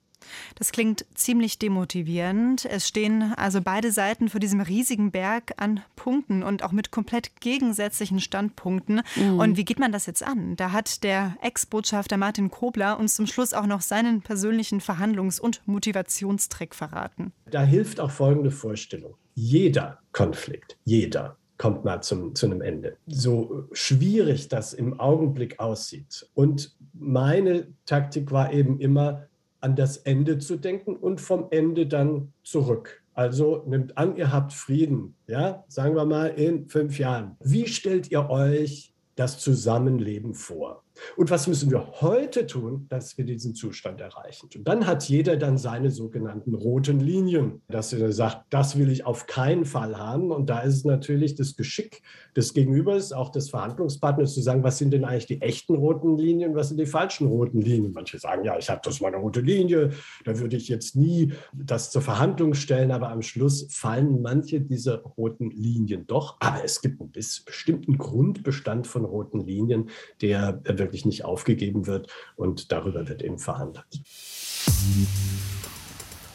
Speaker 2: Das klingt ziemlich demotivierend. Es stehen also beide Seiten vor diesem riesigen Berg an Punkten und auch mit komplett gegensätzlichen Standpunkten. Mhm. Und wie geht man das jetzt an? Da hat der Ex-Botschafter Martin Kobler uns zum Schluss auch noch seinen persönlichen Verhandlungs- und Motivationstrick verraten.
Speaker 5: Da hilft auch folgende Vorstellung. Jeder Konflikt, jeder kommt mal zum, zu einem Ende. So schwierig das im Augenblick aussieht. Und meine Taktik war eben immer, an das Ende zu denken und vom Ende dann zurück. Also nimmt an, ihr habt Frieden, ja, sagen wir mal in fünf Jahren. Wie stellt ihr euch das Zusammenleben vor? Und was müssen wir heute tun, dass wir diesen Zustand erreichen? Und dann hat jeder dann seine sogenannten roten Linien, dass er sagt, das will ich auf keinen Fall haben. Und da ist es natürlich das Geschick des Gegenübers, auch des Verhandlungspartners, zu sagen, was sind denn eigentlich die echten roten Linien, was sind die falschen roten Linien? Manche sagen, ja, ich habe das meine rote Linie, da würde ich jetzt nie das zur Verhandlung stellen, aber am Schluss fallen manche dieser roten Linien doch. Aber es gibt einen bestimmten Grundbestand von roten Linien, der wirklich nicht aufgegeben wird und darüber wird eben verhandelt.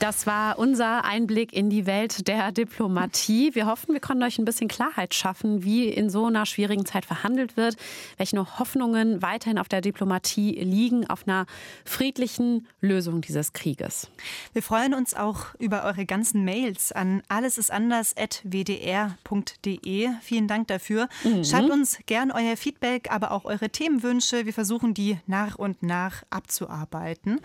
Speaker 3: Das war unser Einblick in die Welt der Diplomatie. Wir hoffen, wir konnten euch ein bisschen Klarheit schaffen, wie in so einer schwierigen Zeit verhandelt wird, welche Hoffnungen weiterhin auf der Diplomatie liegen, auf einer friedlichen Lösung dieses Krieges.
Speaker 2: Wir freuen uns auch über eure ganzen Mails an allesistanders.wdr.de. Vielen Dank dafür. Mhm. Schreibt uns gern euer Feedback, aber auch eure Themenwünsche. Wir versuchen die nach und nach abzuarbeiten.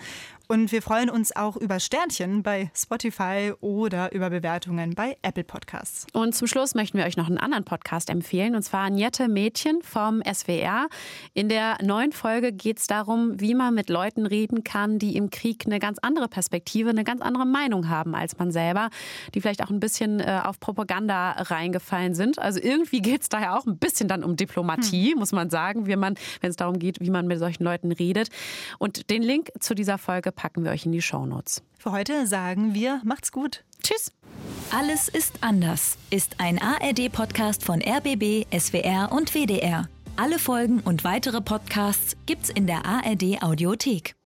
Speaker 2: Und wir freuen uns auch über Sternchen bei Spotify oder über Bewertungen bei Apple Podcasts.
Speaker 3: Und zum Schluss möchten wir euch noch einen anderen Podcast empfehlen, und zwar Niette Mädchen vom SWR. In der neuen Folge geht es darum, wie man mit Leuten reden kann, die im Krieg eine ganz andere Perspektive, eine ganz andere Meinung haben als man selber, die vielleicht auch ein bisschen äh, auf Propaganda reingefallen sind. Also irgendwie geht es daher auch ein bisschen dann um Diplomatie, hm. muss man sagen, wenn es darum geht, wie man mit solchen Leuten redet. Und den Link zu dieser Folge packen wir euch in die Shownotes.
Speaker 2: Für heute sagen wir, macht's gut.
Speaker 3: Tschüss.
Speaker 1: Alles ist anders ist ein ARD-Podcast von RBB, SWR und WDR. Alle Folgen und weitere Podcasts gibt's in der ARD Audiothek.